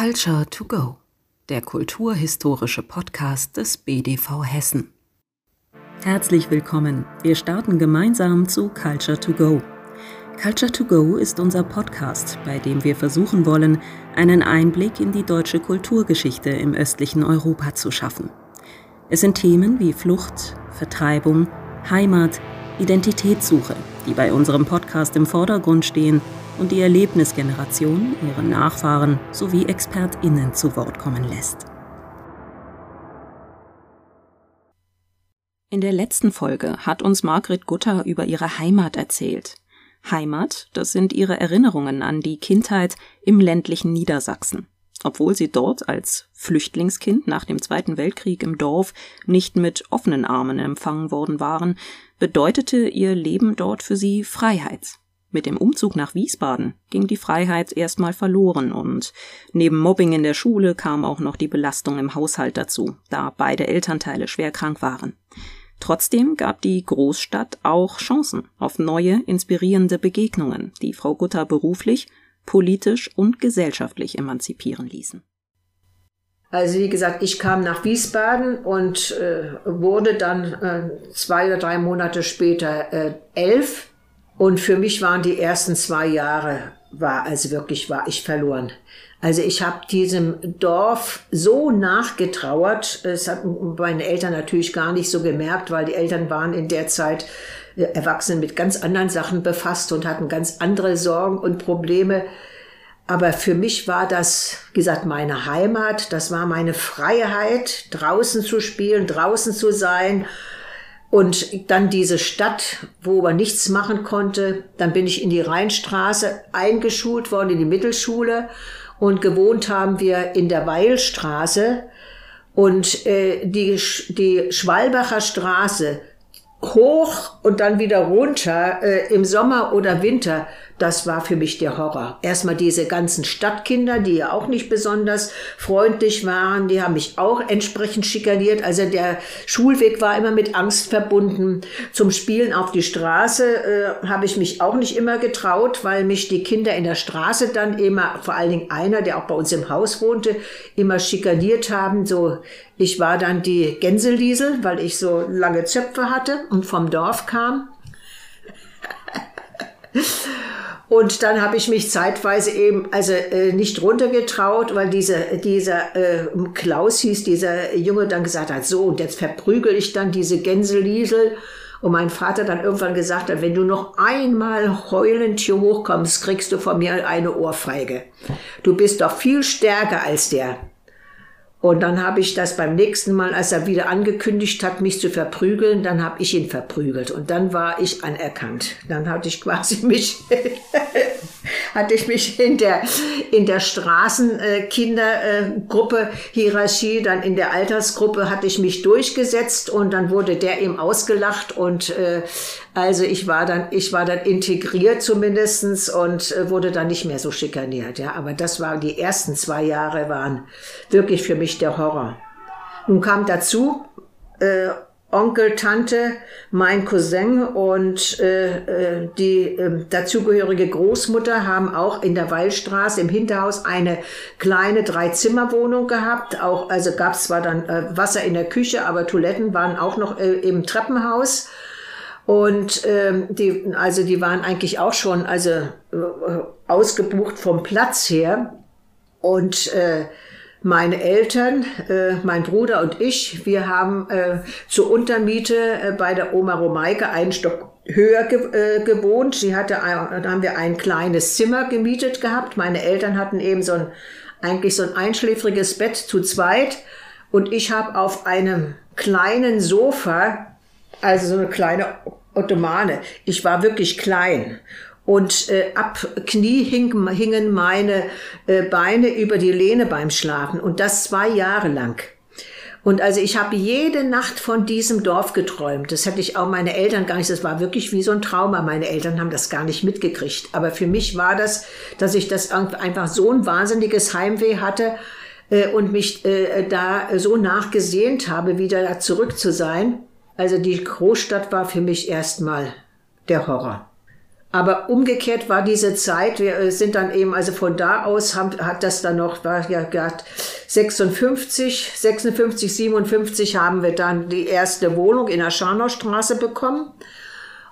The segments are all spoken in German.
Culture to Go, der kulturhistorische Podcast des BDV Hessen. Herzlich willkommen. Wir starten gemeinsam zu Culture to Go. Culture to Go ist unser Podcast, bei dem wir versuchen wollen, einen Einblick in die deutsche Kulturgeschichte im östlichen Europa zu schaffen. Es sind Themen wie Flucht, Vertreibung, Heimat, Identitätssuche, die bei unserem Podcast im Vordergrund stehen und die Erlebnisgeneration ihre Nachfahren sowie ExpertInnen zu Wort kommen lässt. In der letzten Folge hat uns Margret Gutter über ihre Heimat erzählt. Heimat, das sind ihre Erinnerungen an die Kindheit im ländlichen Niedersachsen. Obwohl sie dort als Flüchtlingskind nach dem Zweiten Weltkrieg im Dorf nicht mit offenen Armen empfangen worden waren, bedeutete ihr Leben dort für sie Freiheit. Mit dem Umzug nach Wiesbaden ging die Freiheit erstmal verloren und neben Mobbing in der Schule kam auch noch die Belastung im Haushalt dazu, da beide Elternteile schwer krank waren. Trotzdem gab die Großstadt auch Chancen auf neue, inspirierende Begegnungen, die Frau Gutter beruflich, politisch und gesellschaftlich emanzipieren ließen. Also wie gesagt, ich kam nach Wiesbaden und äh, wurde dann äh, zwei oder drei Monate später äh, elf und für mich waren die ersten zwei Jahre, war also wirklich, war ich verloren. Also ich habe diesem Dorf so nachgetrauert. Es hat meine Eltern natürlich gar nicht so gemerkt, weil die Eltern waren in der Zeit äh, Erwachsenen mit ganz anderen Sachen befasst und hatten ganz andere Sorgen und Probleme. Aber für mich war das, wie gesagt, meine Heimat. Das war meine Freiheit, draußen zu spielen, draußen zu sein und dann diese Stadt, wo man nichts machen konnte. Dann bin ich in die Rheinstraße eingeschult worden, in die Mittelschule. Und gewohnt haben wir in der Weilstraße. Und äh, die, die Schwalbacher Straße hoch und dann wieder runter äh, im Sommer oder Winter, das war für mich der Horror. Erstmal diese ganzen Stadtkinder, die ja auch nicht besonders freundlich waren, die haben mich auch entsprechend schikaniert. Also der Schulweg war immer mit Angst verbunden. Zum Spielen auf die Straße äh, habe ich mich auch nicht immer getraut, weil mich die Kinder in der Straße dann immer, vor allen Dingen einer, der auch bei uns im Haus wohnte, immer schikaniert haben. So, ich war dann die Gänseliesel, weil ich so lange Zöpfe hatte und vom Dorf kam. Und dann habe ich mich zeitweise eben also äh, nicht runtergetraut, weil dieser dieser äh, Klaus hieß, dieser Junge dann gesagt hat, so und jetzt verprügel ich dann diese Gänseliesel. Und mein Vater dann irgendwann gesagt hat, wenn du noch einmal heulend hier hochkommst, kriegst du von mir eine Ohrfeige. Du bist doch viel stärker als der. Und dann habe ich das beim nächsten Mal, als er wieder angekündigt hat, mich zu verprügeln, dann habe ich ihn verprügelt. Und dann war ich anerkannt. Dann hatte ich quasi mich, hatte ich mich in der, in der Straßenkindergruppe, Hierarchie, dann in der Altersgruppe hatte ich mich durchgesetzt und dann wurde der ihm ausgelacht und äh, also ich war dann, ich war dann integriert zumindestens und äh, wurde dann nicht mehr so schikaniert. Ja, aber das war die ersten zwei Jahre waren wirklich für mich der Horror. Nun kam dazu äh, Onkel, Tante, mein Cousin und äh, äh, die äh, dazugehörige Großmutter haben auch in der Wallstraße im Hinterhaus eine kleine Dreizimmerwohnung gehabt. Auch also gab es zwar dann äh, Wasser in der Küche, aber Toiletten waren auch noch äh, im Treppenhaus. Und ähm, die, also die waren eigentlich auch schon also äh, ausgebucht vom Platz her. Und äh, meine Eltern, äh, mein Bruder und ich, wir haben äh, zur Untermiete äh, bei der Oma Romeike einen Stock höher ge äh, gewohnt. Sie hatte, ein, da haben wir ein kleines Zimmer gemietet gehabt. Meine Eltern hatten eben so ein, eigentlich so ein einschläfriges Bett zu zweit. Und ich habe auf einem kleinen Sofa, also so eine kleine Ottomane. Ich war wirklich klein. Und äh, ab Knie hing, hingen meine äh, Beine über die Lehne beim Schlafen. Und das zwei Jahre lang. Und also ich habe jede Nacht von diesem Dorf geträumt. Das hätte ich auch meine Eltern gar nicht. Das war wirklich wie so ein Trauma. Meine Eltern haben das gar nicht mitgekriegt. Aber für mich war das, dass ich das einfach so ein wahnsinniges Heimweh hatte äh, und mich äh, da so nachgesehnt habe, wieder da zurück zu sein. Also die Großstadt war für mich erstmal der Horror. Aber umgekehrt war diese Zeit, wir äh, sind dann eben, also von da aus haben, hat das dann noch, war ja gerade 56, 56, 57 haben wir dann die erste Wohnung in der Scharnaustraße bekommen.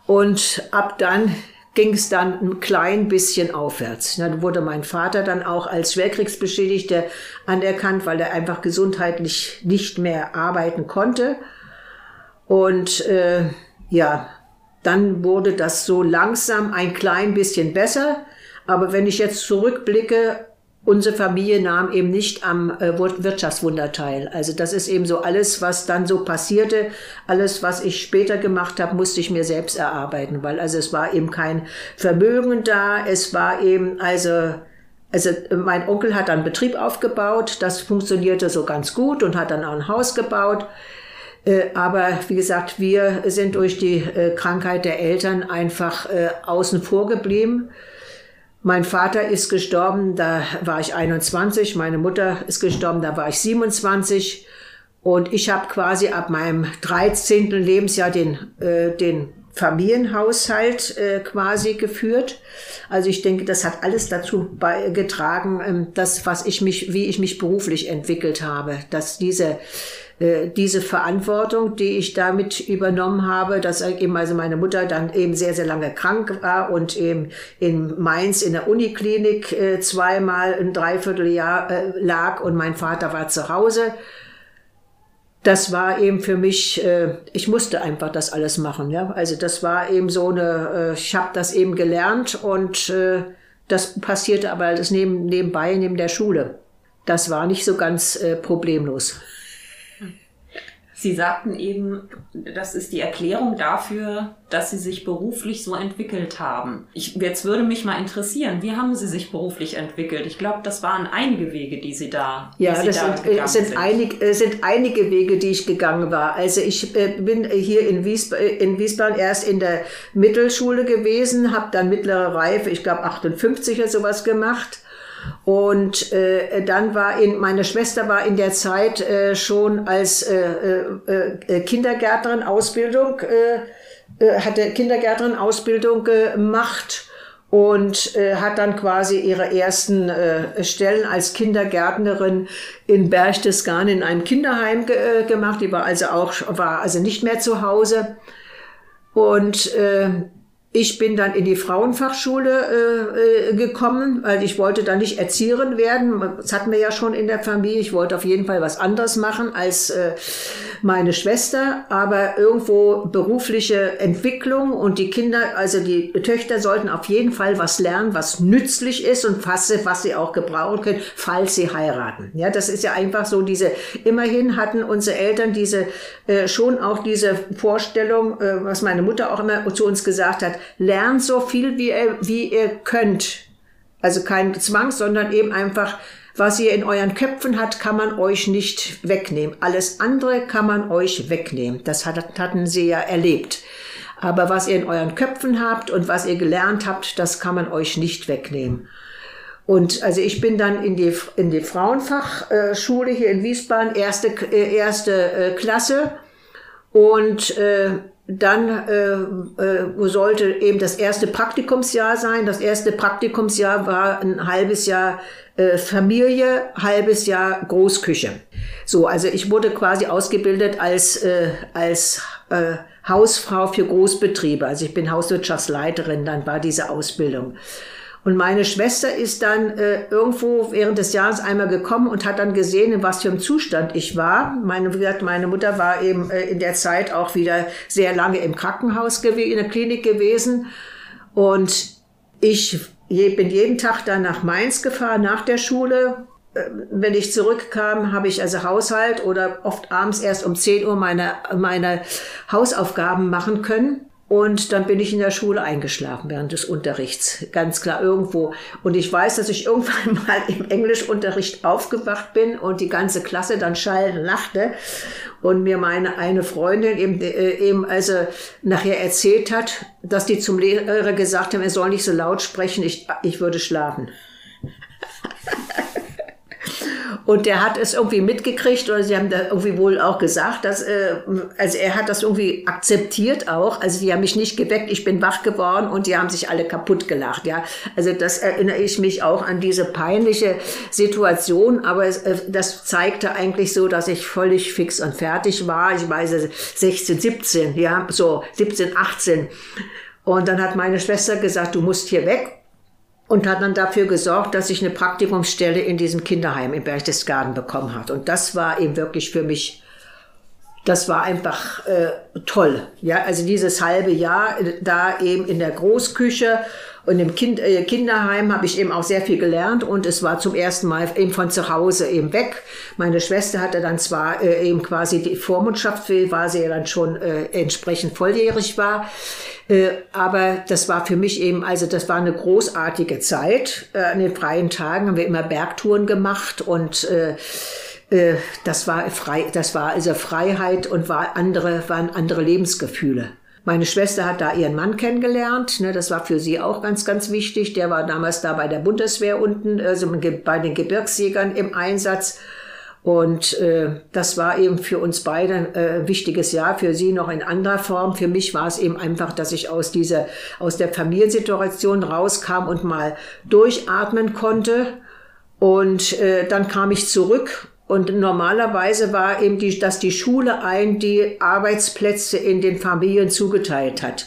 Und ab dann ging es dann ein klein bisschen aufwärts. Dann wurde mein Vater dann auch als Schwerkriegsbeschädigter anerkannt, weil er einfach gesundheitlich nicht mehr arbeiten konnte. Und äh, ja, dann wurde das so langsam ein klein bisschen besser. Aber wenn ich jetzt zurückblicke, unsere Familie nahm eben nicht am äh, Wirtschaftswunder teil. Also das ist eben so alles, was dann so passierte, alles, was ich später gemacht habe, musste ich mir selbst erarbeiten, weil also es war eben kein Vermögen da, es war eben also also mein Onkel hat einen Betrieb aufgebaut, das funktionierte so ganz gut und hat dann auch ein Haus gebaut. Äh, aber wie gesagt, wir sind durch die äh, Krankheit der Eltern einfach äh, außen vor geblieben. Mein Vater ist gestorben, da war ich 21, meine Mutter ist gestorben, da war ich 27. Und ich habe quasi ab meinem 13. Lebensjahr den, äh, den Familienhaushalt äh, quasi geführt. Also ich denke, das hat alles dazu beigetragen, ähm, das, was ich mich, wie ich mich beruflich entwickelt habe, dass diese diese Verantwortung, die ich damit übernommen habe, dass eben also meine Mutter dann eben sehr, sehr lange krank war und eben in Mainz in der Uniklinik äh, zweimal ein Dreivierteljahr äh, lag und mein Vater war zu Hause. Das war eben für mich, äh, ich musste einfach das alles machen. Ja? Also das war eben so eine, äh, ich habe das eben gelernt und äh, das passierte aber das neben, nebenbei, neben der Schule. Das war nicht so ganz äh, problemlos. Sie sagten eben, das ist die Erklärung dafür, dass Sie sich beruflich so entwickelt haben. Ich, jetzt würde mich mal interessieren, wie haben Sie sich beruflich entwickelt? Ich glaube, das waren einige Wege, die Sie da Ja, Sie das da sind, äh, sind, sind. Einig, äh, sind einige Wege, die ich gegangen war. Also ich äh, bin hier in, Wiesb in Wiesbaden erst in der Mittelschule gewesen, habe dann mittlere Reife, ich glaube 58 oder sowas gemacht und äh, dann war in, meine Schwester war in der Zeit äh, schon als äh, äh, äh Kindergärtnerin Ausbildung, äh, äh, hatte Kindergärtnerin Ausbildung gemacht und äh, hat dann quasi ihre ersten äh, Stellen als Kindergärtnerin in Berchtesgaden in einem Kinderheim ge äh, gemacht. Die war also auch war also nicht mehr zu Hause und äh, ich bin dann in die Frauenfachschule äh, äh, gekommen, weil ich wollte dann nicht Erzieherin werden. Das hatten wir ja schon in der Familie. Ich wollte auf jeden Fall was anderes machen als äh, meine Schwester. Aber irgendwo berufliche Entwicklung und die Kinder, also die Töchter sollten auf jeden Fall was lernen, was nützlich ist und was, was sie auch gebrauchen können, falls sie heiraten. Ja, das ist ja einfach so diese, immerhin hatten unsere Eltern diese, äh, schon auch diese Vorstellung, äh, was meine Mutter auch immer zu uns gesagt hat, lernt so viel, wie ihr, wie ihr könnt. Also kein Zwang, sondern eben einfach, was ihr in euren Köpfen habt, kann man euch nicht wegnehmen. Alles andere kann man euch wegnehmen. Das hatten sie ja erlebt. Aber was ihr in euren Köpfen habt und was ihr gelernt habt, das kann man euch nicht wegnehmen. Und also ich bin dann in die, in die Frauenfachschule hier in Wiesbaden, erste, äh, erste äh, Klasse. Und äh, dann äh, äh, sollte eben das erste Praktikumsjahr sein. Das erste Praktikumsjahr war ein halbes Jahr äh, Familie, halbes Jahr Großküche. So, also ich wurde quasi ausgebildet als, äh, als äh, Hausfrau für Großbetriebe. Also ich bin Hauswirtschaftsleiterin, dann war diese Ausbildung. Und meine Schwester ist dann äh, irgendwo während des Jahres einmal gekommen und hat dann gesehen, in was für einem Zustand ich war. Meine, wie gesagt, meine Mutter war eben äh, in der Zeit auch wieder sehr lange im Krankenhaus gewesen, in der Klinik gewesen. Und ich bin jeden Tag dann nach Mainz gefahren, nach der Schule. Äh, wenn ich zurückkam, habe ich also Haushalt oder oft abends erst um 10 Uhr meine, meine Hausaufgaben machen können. Und dann bin ich in der Schule eingeschlafen während des Unterrichts, ganz klar irgendwo. Und ich weiß, dass ich irgendwann mal im Englischunterricht aufgewacht bin und die ganze Klasse dann schallend lachte und mir meine eine Freundin eben, äh, eben also nachher erzählt hat, dass die zum Lehrer gesagt haben, er soll nicht so laut sprechen, ich, ich würde schlafen. Und der hat es irgendwie mitgekriegt oder sie haben da irgendwie wohl auch gesagt, dass, äh, also er hat das irgendwie akzeptiert auch. Also die haben mich nicht geweckt, ich bin wach geworden und die haben sich alle kaputt gelacht, ja. Also das erinnere ich mich auch an diese peinliche Situation, aber es, äh, das zeigte eigentlich so, dass ich völlig fix und fertig war. Ich weiß 16, 17, ja, so 17, 18. Und dann hat meine Schwester gesagt, du musst hier weg und hat dann dafür gesorgt, dass ich eine Praktikumsstelle in diesem Kinderheim in Berchtesgaden bekommen hat. Und das war eben wirklich für mich, das war einfach äh, toll. Ja, also dieses halbe Jahr äh, da eben in der Großküche und im kind, äh, Kinderheim habe ich eben auch sehr viel gelernt und es war zum ersten Mal eben von zu Hause eben weg. Meine Schwester hatte dann zwar äh, eben quasi die Vormundschaft, war sie ja dann schon äh, entsprechend volljährig war. Äh, aber das war für mich eben, also das war eine großartige Zeit. Äh, an den freien Tagen haben wir immer Bergtouren gemacht und äh das war frei, das war also Freiheit und war andere, waren andere Lebensgefühle. Meine Schwester hat da ihren Mann kennengelernt. Ne, das war für sie auch ganz, ganz wichtig. Der war damals da bei der Bundeswehr unten, also bei den Gebirgsjägern im Einsatz. Und äh, das war eben für uns beide ein äh, wichtiges Jahr, für sie noch in anderer Form. Für mich war es eben einfach, dass ich aus dieser, aus der Familiensituation rauskam und mal durchatmen konnte. Und äh, dann kam ich zurück und normalerweise war eben die, dass die Schule ein die Arbeitsplätze in den Familien zugeteilt hat.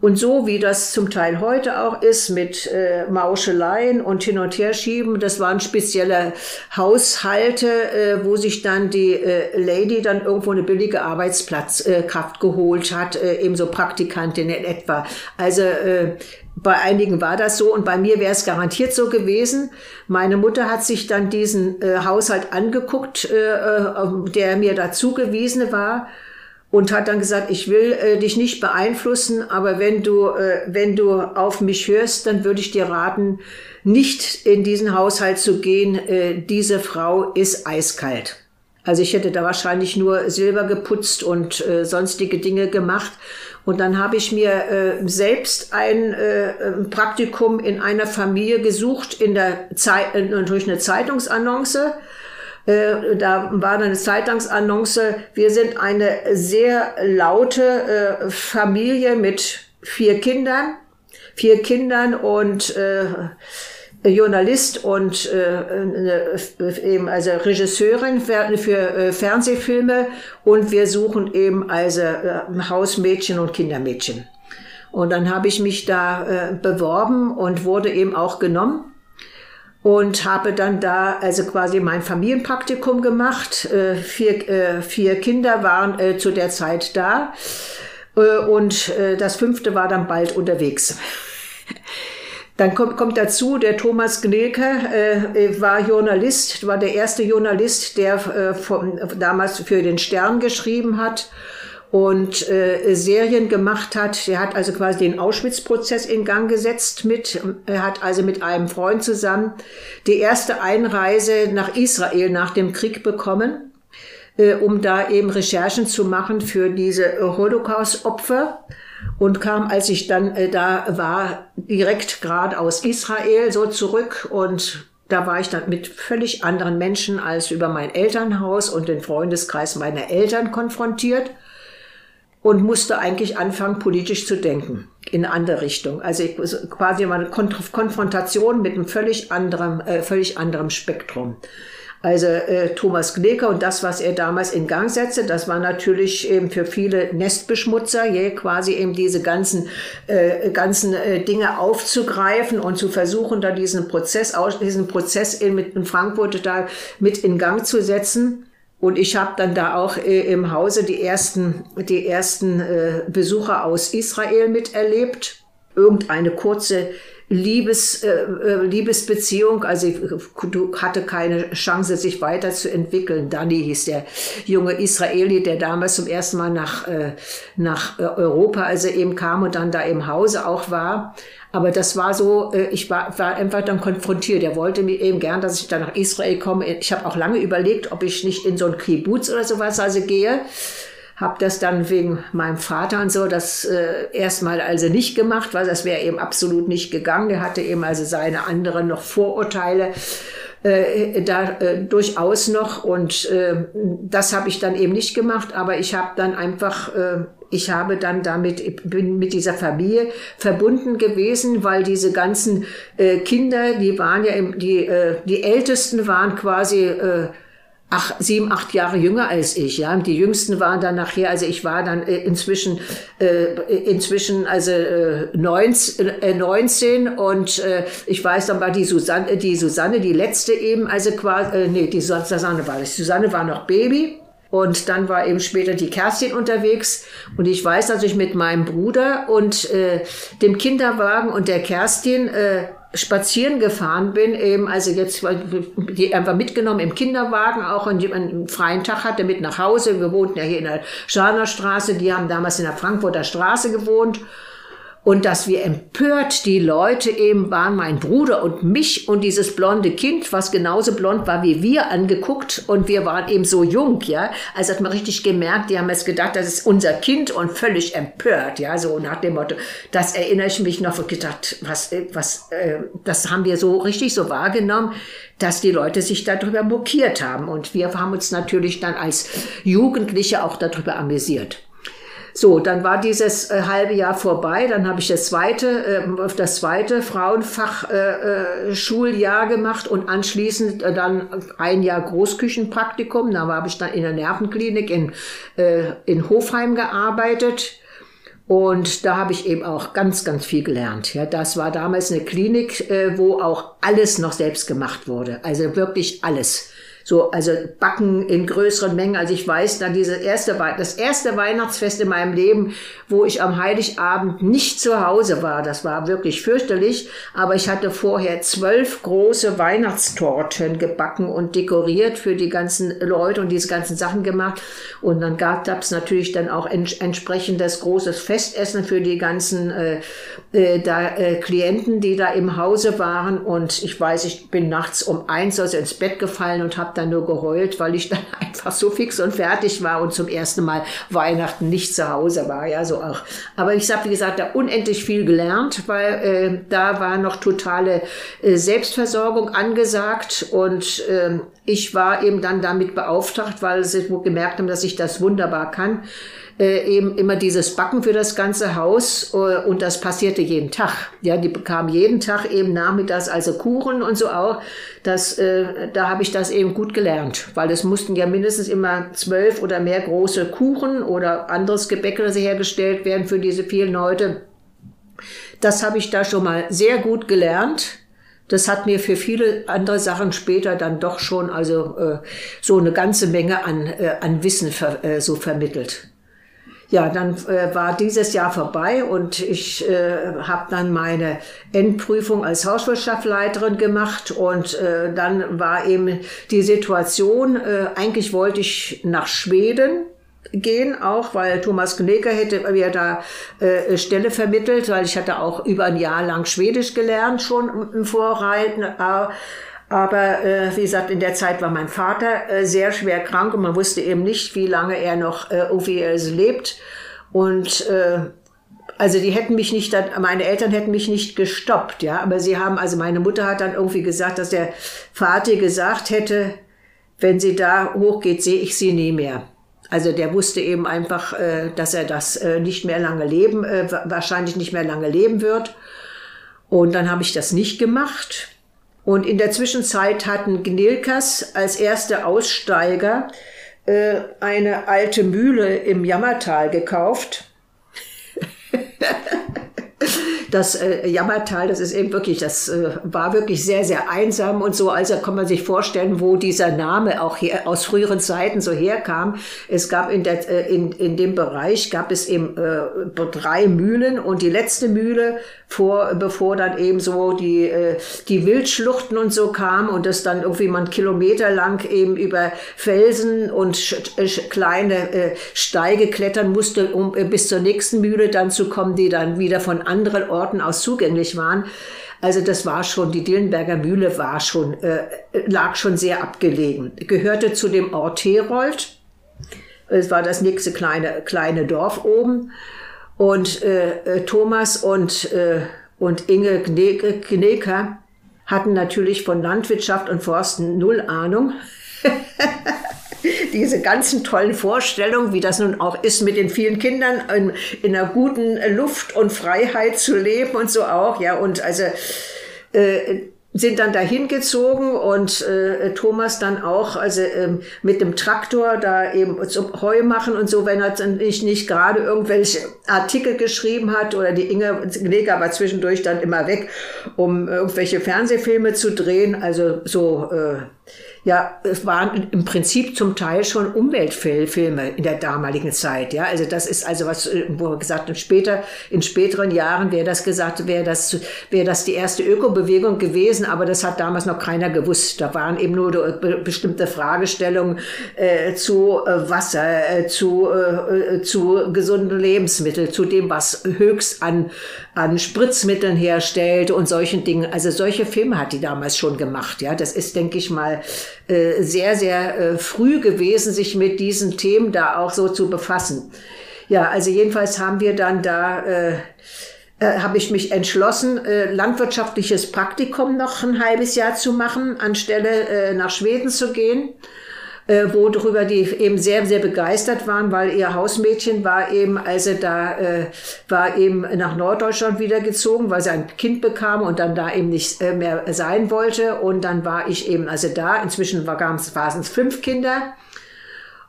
Und so wie das zum Teil heute auch ist mit äh, Mauscheleien und hin und her schieben, das waren spezielle Haushalte, äh, wo sich dann die äh, Lady dann irgendwo eine billige Arbeitsplatzkraft äh, geholt hat, äh, ebenso Praktikantin in etwa. Also äh, bei einigen war das so und bei mir wäre es garantiert so gewesen. Meine Mutter hat sich dann diesen äh, Haushalt angeguckt, äh, äh, der mir dazugewiesen war und hat dann gesagt, ich will äh, dich nicht beeinflussen, aber wenn du, äh, wenn du auf mich hörst, dann würde ich dir raten, nicht in diesen Haushalt zu gehen. Äh, diese Frau ist eiskalt. Also ich hätte da wahrscheinlich nur Silber geputzt und äh, sonstige Dinge gemacht. Und dann habe ich mir äh, selbst ein äh, Praktikum in einer Familie gesucht, in der Zeit, äh, durch eine Zeitungsannonce. Äh, da war eine Zeitungsannonce, wir sind eine sehr laute äh, Familie mit vier Kindern, vier Kindern und äh, Journalist und äh, eben also Regisseurin für, für äh, Fernsehfilme. Und wir suchen eben also äh, Hausmädchen und Kindermädchen. Und dann habe ich mich da äh, beworben und wurde eben auch genommen und habe dann da also quasi mein Familienpraktikum gemacht. Äh, vier, äh, vier Kinder waren äh, zu der Zeit da äh, und äh, das fünfte war dann bald unterwegs. Dann kommt, kommt dazu, der Thomas Gnilke äh, war Journalist, war der erste Journalist, der äh, von, damals für den Stern geschrieben hat und äh, Serien gemacht hat. Er hat also quasi den Auschwitz-Prozess in Gang gesetzt mit, er hat also mit einem Freund zusammen die erste Einreise nach Israel nach dem Krieg bekommen, äh, um da eben Recherchen zu machen für diese Holocaust-Opfer und kam, als ich dann äh, da war, direkt gerade aus Israel so zurück und da war ich dann mit völlig anderen Menschen als über mein Elternhaus und den Freundeskreis meiner Eltern konfrontiert und musste eigentlich anfangen, politisch zu denken in eine andere Richtung. Also ich, quasi mal eine Konfrontation mit einem völlig anderen, äh, völlig anderem Spektrum. Also äh, Thomas Glecker und das, was er damals in Gang setzte, das war natürlich eben für viele Nestbeschmutzer, je quasi eben diese ganzen, äh, ganzen äh, Dinge aufzugreifen und zu versuchen, da diesen Prozess, diesen Prozess in, mit in Frankfurt da mit in Gang zu setzen. Und ich habe dann da auch äh, im Hause die ersten, die ersten äh, Besucher aus Israel miterlebt. Irgendeine kurze Liebes, äh, äh, Liebesbeziehung. Also ich hatte keine Chance, sich weiterzuentwickeln. Dani hieß der junge Israeli, der damals zum ersten Mal nach, äh, nach äh, Europa, also eben kam und dann da im Hause auch war. Aber das war so, äh, ich war, war einfach dann konfrontiert. Er wollte mir eben gern, dass ich dann nach Israel komme. Ich habe auch lange überlegt, ob ich nicht in so ein Kibbutz oder sowas also gehe habe das dann wegen meinem Vater und so das äh, erstmal also nicht gemacht, weil das wäre eben absolut nicht gegangen. Der hatte eben also seine anderen noch Vorurteile. äh, da äh, durchaus noch und äh, das habe ich dann eben nicht gemacht, aber ich habe dann einfach, äh, ich habe dann damit, bin mit dieser Familie verbunden gewesen, weil diese ganzen äh, Kinder, die waren ja, im, die, äh, die Ältesten waren quasi äh, ach, sieben, acht Jahre jünger als ich, ja. Die Jüngsten waren dann nachher, also ich war dann äh, inzwischen, äh, inzwischen also äh, 19, äh, 19 und äh, ich weiß, dann war die Susanne, die Susanne, die letzte eben, also quasi, äh, nee, die Susanne war das. Susanne war noch Baby. Und dann war eben später die Kerstin unterwegs. Und ich weiß, dass ich mit meinem Bruder und äh, dem Kinderwagen und der Kerstin äh, spazieren gefahren bin, eben also jetzt die einfach mitgenommen im Kinderwagen auch und einen freien Tag hatte mit nach Hause. Wir wohnten ja hier in der Scharnerstraße, die haben damals in der Frankfurter Straße gewohnt und dass wir empört die Leute eben waren, mein Bruder und mich und dieses blonde Kind, was genauso blond war wie wir, angeguckt und wir waren eben so jung, ja. Also hat man richtig gemerkt, die haben jetzt gedacht, das ist unser Kind und völlig empört, ja, so nach dem Motto. Das erinnere ich mich noch und gedacht, was, was, äh, das haben wir so richtig so wahrgenommen, dass die Leute sich darüber mokiert haben und wir haben uns natürlich dann als Jugendliche auch darüber amüsiert. So, dann war dieses äh, halbe Jahr vorbei. Dann habe ich das zweite, äh, das zweite Frauenfachschuljahr äh, äh gemacht und anschließend äh, dann ein Jahr Großküchenpraktikum. Da habe ich dann in der Nervenklinik in, äh, in Hofheim gearbeitet. Und da habe ich eben auch ganz, ganz viel gelernt. Ja, das war damals eine Klinik, wo auch alles noch selbst gemacht wurde. Also wirklich alles so, also backen in größeren Mengen. Also ich weiß, dann diese erste, das erste Weihnachtsfest in meinem Leben, wo ich am Heiligabend nicht zu Hause war, das war wirklich fürchterlich, aber ich hatte vorher zwölf große Weihnachtstorten gebacken und dekoriert für die ganzen Leute und diese ganzen Sachen gemacht. Und dann gab es natürlich dann auch ents entsprechendes großes Festessen für die ganzen äh, äh, da, äh, Klienten, die da im Hause waren. Und ich weiß, ich bin nachts um eins also ins Bett gefallen und habe dann nur geheult, weil ich dann einfach so fix und fertig war und zum ersten Mal Weihnachten nicht zu Hause war. Ja, so auch. Aber ich habe, wie gesagt, da unendlich viel gelernt, weil äh, da war noch totale äh, Selbstversorgung angesagt und äh, ich war eben dann damit beauftragt, weil sie gemerkt haben, dass ich das wunderbar kann äh, eben immer dieses Backen für das ganze Haus äh, und das passierte jeden Tag. Ja, die bekamen jeden Tag eben nachmittags also Kuchen und so auch. Das, äh, da habe ich das eben gut gelernt, weil es mussten ja mindestens immer zwölf oder mehr große Kuchen oder anderes Gebäck das hergestellt werden für diese vielen Leute. Das habe ich da schon mal sehr gut gelernt. Das hat mir für viele andere Sachen später dann doch schon also äh, so eine ganze Menge an, äh, an Wissen ver, äh, so vermittelt. Ja, dann äh, war dieses Jahr vorbei und ich äh, habe dann meine Endprüfung als Hauswirtschaftsleiterin gemacht und äh, dann war eben die Situation, äh, eigentlich wollte ich nach Schweden gehen, auch weil Thomas Kneker hätte mir da äh, Stelle vermittelt, weil ich hatte auch über ein Jahr lang Schwedisch gelernt schon im Vorreiten. Äh, aber äh, wie gesagt, in der Zeit war mein Vater äh, sehr schwer krank und man wusste eben nicht, wie lange er noch äh, äh, lebt. Und äh, also die hätten mich nicht, meine Eltern hätten mich nicht gestoppt, ja. Aber sie haben, also meine Mutter hat dann irgendwie gesagt, dass der Vater gesagt hätte, wenn sie da hochgeht, sehe ich sie nie mehr. Also der wusste eben einfach, äh, dass er das äh, nicht mehr lange leben, äh, wahrscheinlich nicht mehr lange leben wird. Und dann habe ich das nicht gemacht. Und in der Zwischenzeit hatten Gnilkas als erste Aussteiger äh, eine alte Mühle im Jammertal gekauft. das äh, Jammertal, das ist eben wirklich, das äh, war wirklich sehr, sehr einsam und so. Also kann man sich vorstellen, wo dieser Name auch hier aus früheren Zeiten so herkam. Es gab in, der, äh, in, in dem Bereich gab es eben äh, drei Mühlen und die letzte Mühle vor, bevor dann eben so die, äh, die Wildschluchten und so kam und das dann irgendwie man Kilometer lang eben über Felsen und äh, kleine äh, Steige klettern musste, um äh, bis zur nächsten Mühle dann zu kommen, die dann wieder von anderen Orten aus zugänglich waren. Also das war schon, die Dillenberger Mühle war schon, äh, lag schon sehr abgelegen. Gehörte zu dem Ort Herold. Es war das nächste kleine, kleine Dorf oben. Und äh, äh, Thomas und, äh, und Inge Gneker hatten natürlich von Landwirtschaft und Forsten null Ahnung. Diese ganzen tollen Vorstellungen, wie das nun auch ist, mit den vielen Kindern in, in einer guten Luft und Freiheit zu leben und so auch, ja, und also äh, sind dann dahin gezogen und äh, Thomas dann auch, also ähm, mit dem Traktor da eben zum Heu machen und so, wenn er dann nicht, nicht gerade irgendwelche Artikel geschrieben hat oder die Inge Gleger war zwischendurch dann immer weg, um irgendwelche Fernsehfilme zu drehen, also so äh, ja, es waren im Prinzip zum Teil schon Umweltfilme in der damaligen Zeit. Ja, also das ist also was, äh, wo gesagt haben, später, in späteren Jahren wäre das gesagt, wäre das, wäre das die erste Ökobewegung gewesen, aber das hat damals noch keiner gewusst. Da waren eben nur bestimmte Fragestellungen äh, zu äh, Wasser, äh, zu, äh, zu gesunden Lebensmitteln, zu dem, was höchst an, an Spritzmitteln herstellt und solchen Dingen. Also solche Filme hat die damals schon gemacht. Ja, das ist, denke ich mal, äh, sehr, sehr äh, früh gewesen, sich mit diesen Themen da auch so zu befassen. Ja, also jedenfalls haben wir dann da, äh, äh, habe ich mich entschlossen, äh, landwirtschaftliches Praktikum noch ein halbes Jahr zu machen, anstelle äh, nach Schweden zu gehen äh, worüber die eben sehr, sehr begeistert waren, weil ihr Hausmädchen war eben, als er da äh, war eben nach Norddeutschland wieder gezogen, weil sie ein Kind bekam und dann da eben nicht äh, mehr sein wollte. Und dann war ich eben also da. Inzwischen war, waren es fünf Kinder.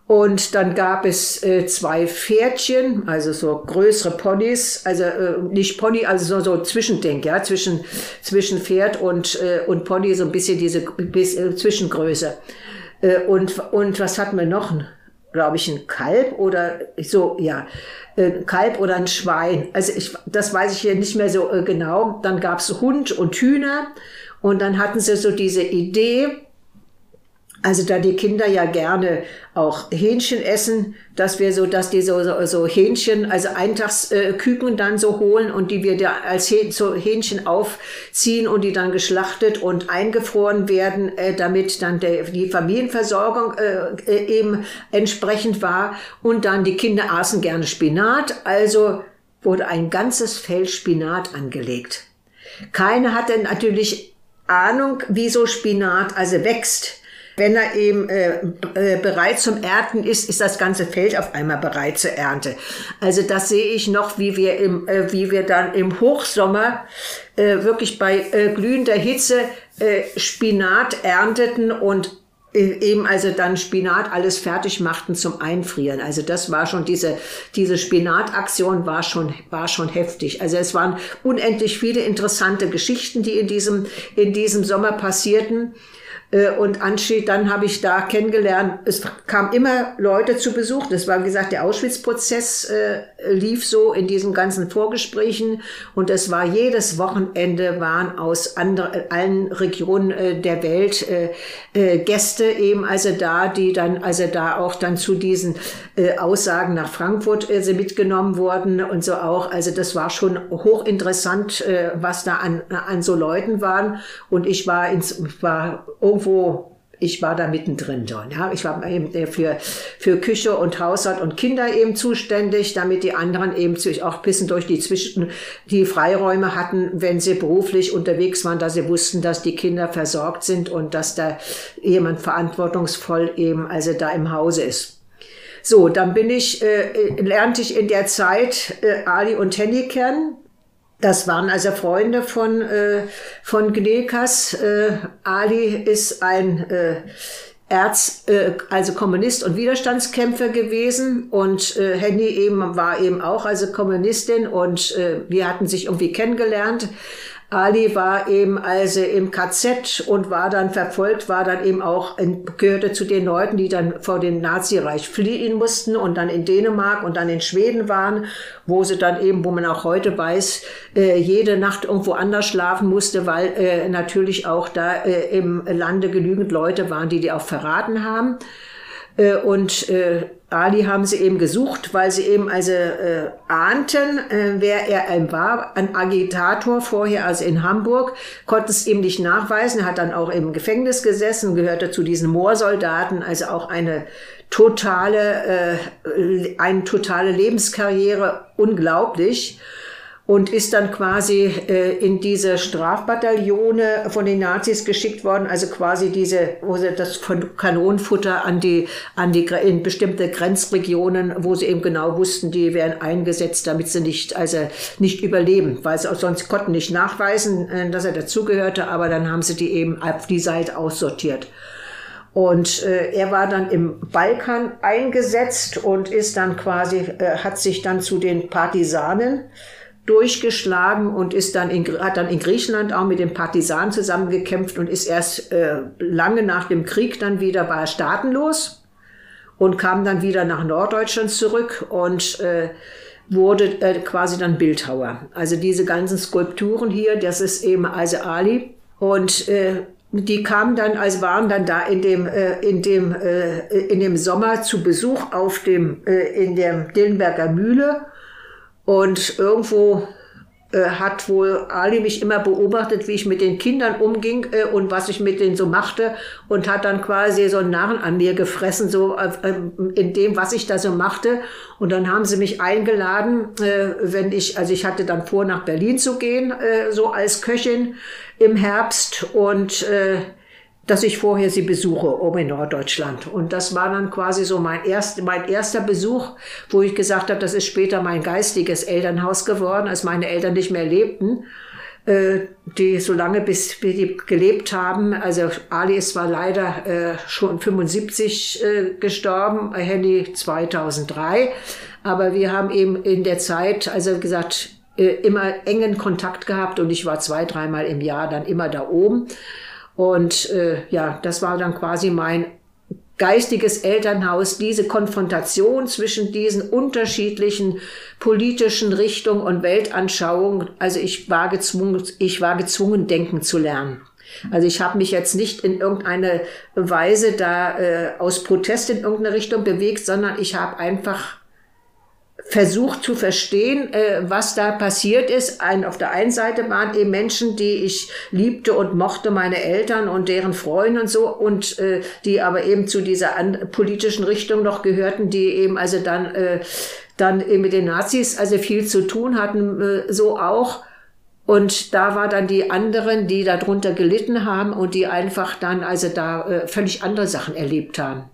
Und dann gab es äh, zwei Pferdchen, also so größere Ponys, also äh, nicht Pony, also so, so Zwischending, ja, zwischen, zwischen Pferd und, äh, und Pony, so ein bisschen diese bis, äh, Zwischengröße. Äh, und, und was hatten wir noch? Glaube ich, ein Kalb oder so, ja, ein Kalb oder ein Schwein. Also ich, das weiß ich hier nicht mehr so äh, genau. Dann gab es Hund und Hühner. Und dann hatten sie so diese Idee, also da die Kinder ja gerne auch Hähnchen essen, dass wir so, dass die so, so, so Hähnchen, also Eintagsküken äh, dann so holen und die wir da als Hähnchen aufziehen und die dann geschlachtet und eingefroren werden, äh, damit dann die Familienversorgung äh, eben entsprechend war. Und dann die Kinder aßen gerne Spinat, also wurde ein ganzes Feld Spinat angelegt. Keine hatte natürlich Ahnung, wie so Spinat also wächst. Wenn er eben äh, äh, bereit zum Ernten ist, ist das ganze Feld auf einmal bereit zur Ernte. Also das sehe ich noch, wie wir im, äh, wie wir dann im Hochsommer äh, wirklich bei äh, glühender Hitze äh, Spinat ernteten und äh, eben also dann Spinat alles fertig machten zum Einfrieren. Also das war schon diese diese Spinataktion war schon war schon heftig. Also es waren unendlich viele interessante Geschichten, die in diesem in diesem Sommer passierten. Äh, und anschließend dann habe ich da kennengelernt, es kamen immer Leute zu Besuch. Das war, wie gesagt, der Auschwitz-Prozess äh, lief so in diesen ganzen Vorgesprächen. Und es war jedes Wochenende waren aus andere, allen Regionen äh, der Welt äh, äh, Gäste eben also da, die dann also da auch dann zu diesen äh, Aussagen nach Frankfurt äh, mitgenommen wurden und so auch. Also das war schon hochinteressant, was da an, an so Leuten waren. Und ich war ins, war irgendwo ich war da mittendrin schon. Ja. Ich war eben für, für Küche und Haushalt und Kinder eben zuständig, damit die anderen eben sich auch bisschen durch die Zwischen, die Freiräume hatten, wenn sie beruflich unterwegs waren, dass sie wussten, dass die Kinder versorgt sind und dass da jemand verantwortungsvoll eben also da im Hause ist. So, dann bin ich, äh, lernte ich in der Zeit äh, Ali und Henny kennen. Das waren also Freunde von, äh, von Gnekas. Äh, Ali ist ein äh, Erz, äh, also Kommunist und Widerstandskämpfer gewesen und äh, Henny eben war eben auch also Kommunistin und äh, wir hatten sich irgendwie kennengelernt. Ali war eben also im KZ und war dann verfolgt, war dann eben auch, gehörte zu den Leuten, die dann vor dem Nazireich fliehen mussten und dann in Dänemark und dann in Schweden waren, wo sie dann eben, wo man auch heute weiß, äh, jede Nacht irgendwo anders schlafen musste, weil äh, natürlich auch da äh, im Lande genügend Leute waren, die die auch verraten haben. Und Ali haben sie eben gesucht, weil sie eben also äh, ahnten, äh, wer er ein war, ein Agitator vorher, also in Hamburg, konnten es ihm nicht nachweisen, hat dann auch im Gefängnis gesessen, gehörte zu diesen Moorsoldaten, also auch eine totale, äh, eine totale Lebenskarriere, unglaublich. Und ist dann quasi äh, in diese Strafbataillone von den Nazis geschickt worden, also quasi diese, wo sie das Kanonenfutter an die, an die, in bestimmte Grenzregionen, wo sie eben genau wussten, die werden eingesetzt, damit sie nicht, also nicht überleben, weil sie auch sonst konnten nicht nachweisen, äh, dass er dazugehörte, aber dann haben sie die eben auf die Seite aussortiert. Und äh, er war dann im Balkan eingesetzt und ist dann quasi, äh, hat sich dann zu den Partisanen durchgeschlagen und ist dann in, hat dann in Griechenland auch mit den Partisanen zusammengekämpft und ist erst äh, lange nach dem Krieg dann wieder war staatenlos und kam dann wieder nach Norddeutschland zurück und äh, wurde äh, quasi dann Bildhauer. Also diese ganzen Skulpturen hier, das ist eben Aise Ali und äh, die kamen dann, also waren dann da in dem, äh, in dem, äh, in dem Sommer zu Besuch auf dem, äh, in der Dillenberger Mühle und irgendwo äh, hat wohl Ali mich immer beobachtet, wie ich mit den Kindern umging äh, und was ich mit denen so machte und hat dann quasi so einen Narren an mir gefressen, so äh, in dem, was ich da so machte. Und dann haben sie mich eingeladen, äh, wenn ich, also ich hatte dann vor, nach Berlin zu gehen, äh, so als Köchin im Herbst und äh, dass ich vorher sie besuche, oben in Norddeutschland. Und das war dann quasi so mein, erst, mein erster Besuch, wo ich gesagt habe, das ist später mein geistiges Elternhaus geworden, als meine Eltern nicht mehr lebten, äh, die so lange bis die gelebt haben. Also Ali ist zwar leider äh, schon 75 äh, gestorben, Henny 2003, aber wir haben eben in der Zeit, also gesagt, äh, immer engen Kontakt gehabt und ich war zwei, dreimal im Jahr dann immer da oben. Und äh, ja, das war dann quasi mein geistiges Elternhaus, diese Konfrontation zwischen diesen unterschiedlichen politischen Richtungen und Weltanschauungen. Also ich war gezwungen, ich war gezwungen, denken zu lernen. Also ich habe mich jetzt nicht in irgendeine Weise da äh, aus Protest in irgendeine Richtung bewegt, sondern ich habe einfach versucht zu verstehen, äh, was da passiert ist. Ein, auf der einen Seite waren eben Menschen, die ich liebte und mochte, meine Eltern und deren Freunde und so, und äh, die aber eben zu dieser an, politischen Richtung noch gehörten, die eben also dann, äh, dann eben mit den Nazis also viel zu tun hatten, äh, so auch. Und da war dann die anderen, die darunter gelitten haben und die einfach dann also da äh, völlig andere Sachen erlebt haben.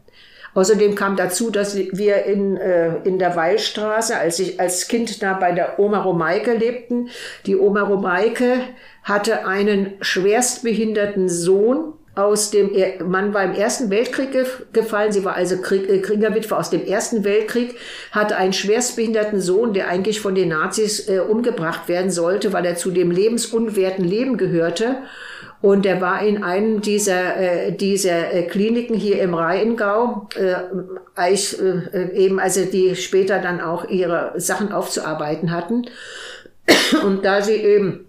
Außerdem kam dazu, dass wir in, äh, in der Weilstraße, als ich als Kind da bei der Oma Romeike lebten, die Oma Romeike hatte einen schwerstbehinderten Sohn, aus dem Mann war im Ersten Weltkrieg gefallen, sie war also Krieg, äh, Kriegerwitwe aus dem Ersten Weltkrieg, hatte einen schwerstbehinderten Sohn, der eigentlich von den Nazis äh, umgebracht werden sollte, weil er zu dem lebensunwerten Leben gehörte. Und er war in einem dieser, äh, dieser äh, Kliniken hier im Rheingau, äh, Eich, äh, eben, also die später dann auch ihre Sachen aufzuarbeiten hatten. Und da sie eben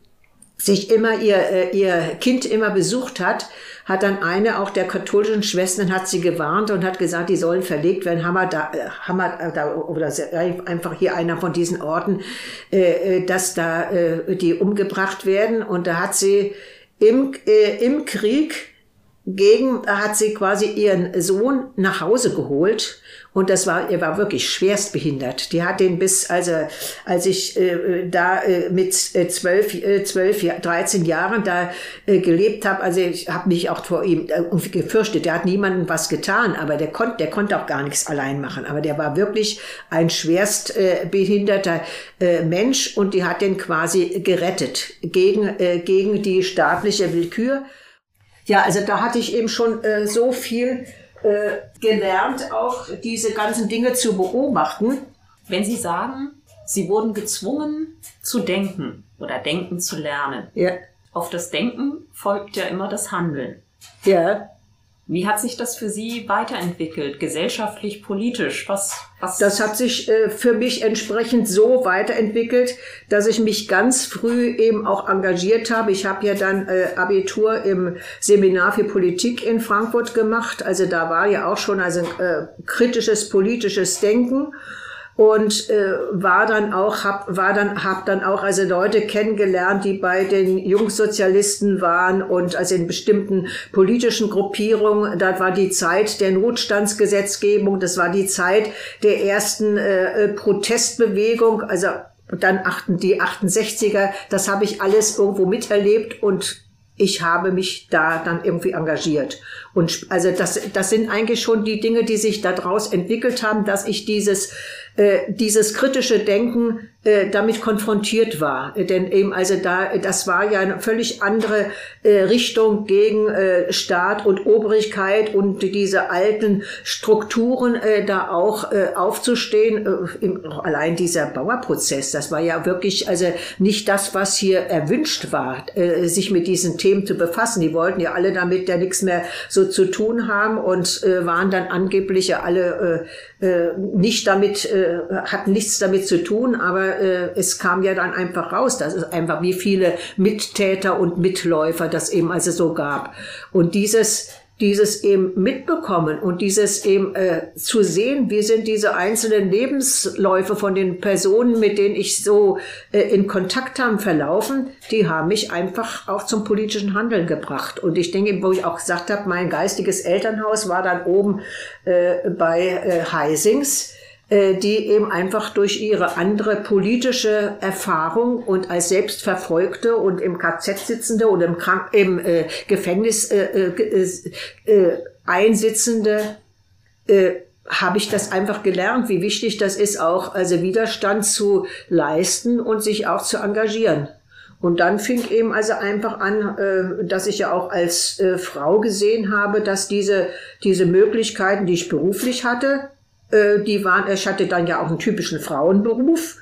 sich immer ihr, äh, ihr Kind immer besucht hat, hat dann eine auch der katholischen Schwestern hat sie gewarnt und hat gesagt, die sollen verlegt werden. Hammer da, äh, Hammer da oder einfach hier einer von diesen Orten, äh, äh dass da äh, die umgebracht werden. Und da hat sie im, äh, im Krieg gegen, hat sie quasi ihren Sohn nach Hause geholt und das war, er war wirklich schwerst behindert. Die hat den bis, also als ich äh, da äh, mit äh, zwölf, äh, zwölf, dreizehn Jahren da äh, gelebt habe, also ich habe mich auch vor ihm äh, gefürchtet. Der hat niemandem was getan, aber der konnte, der konnte auch gar nichts allein machen. Aber der war wirklich ein schwerst äh, äh, Mensch und die hat den quasi gerettet gegen äh, gegen die staatliche Willkür. Ja, also da hatte ich eben schon äh, so viel äh, gelernt, auch diese ganzen Dinge zu beobachten. Wenn Sie sagen, Sie wurden gezwungen zu denken oder denken zu lernen. Ja. Auf das Denken folgt ja immer das Handeln. Ja. Wie hat sich das für Sie weiterentwickelt, gesellschaftlich, politisch? Was, was? Das hat sich äh, für mich entsprechend so weiterentwickelt, dass ich mich ganz früh eben auch engagiert habe. Ich habe ja dann äh, Abitur im Seminar für Politik in Frankfurt gemacht. Also da war ja auch schon also äh, kritisches politisches Denken und äh, war dann auch hab war dann hab dann auch also Leute kennengelernt, die bei den Jungsozialisten waren und also in bestimmten politischen Gruppierungen. Da war die Zeit der Notstandsgesetzgebung, das war die Zeit der ersten äh, äh Protestbewegung, also dann achten, die 68er, das habe ich alles irgendwo miterlebt und ich habe mich da dann irgendwie engagiert. Und also das, das sind eigentlich schon die Dinge, die sich daraus entwickelt haben, dass ich dieses, äh, dieses kritische Denken äh, damit konfrontiert war. Denn eben, also da, das war ja eine völlig andere äh, Richtung gegen äh, Staat und Obrigkeit und diese alten Strukturen äh, da auch äh, aufzustehen. Äh, im, allein dieser Bauerprozess, das war ja wirklich also nicht das, was hier erwünscht war, äh, sich mit diesen Themen zu befassen. Die wollten ja alle damit ja nichts mehr so zu tun haben und äh, waren dann angeblich ja alle äh, äh, nicht damit, äh, hatten nichts damit zu tun, aber äh, es kam ja dann einfach raus, dass es einfach wie viele Mittäter und Mitläufer das eben also so gab. Und dieses dieses eben mitbekommen und dieses eben äh, zu sehen, wie sind diese einzelnen Lebensläufe von den Personen, mit denen ich so äh, in Kontakt haben, verlaufen, die haben mich einfach auch zum politischen Handeln gebracht. Und ich denke, wo ich auch gesagt habe, mein geistiges Elternhaus war dann oben äh, bei äh, Heisings die eben einfach durch ihre andere politische Erfahrung und als Selbstverfolgte und im KZ sitzende oder im, Krank im äh, Gefängnis äh, äh, äh, einsitzende äh, habe ich das einfach gelernt, wie wichtig das ist, auch also Widerstand zu leisten und sich auch zu engagieren. Und dann fing eben also einfach an, äh, dass ich ja auch als äh, Frau gesehen habe, dass diese, diese Möglichkeiten, die ich beruflich hatte, äh, die waren, ich hatte dann ja auch einen typischen Frauenberuf.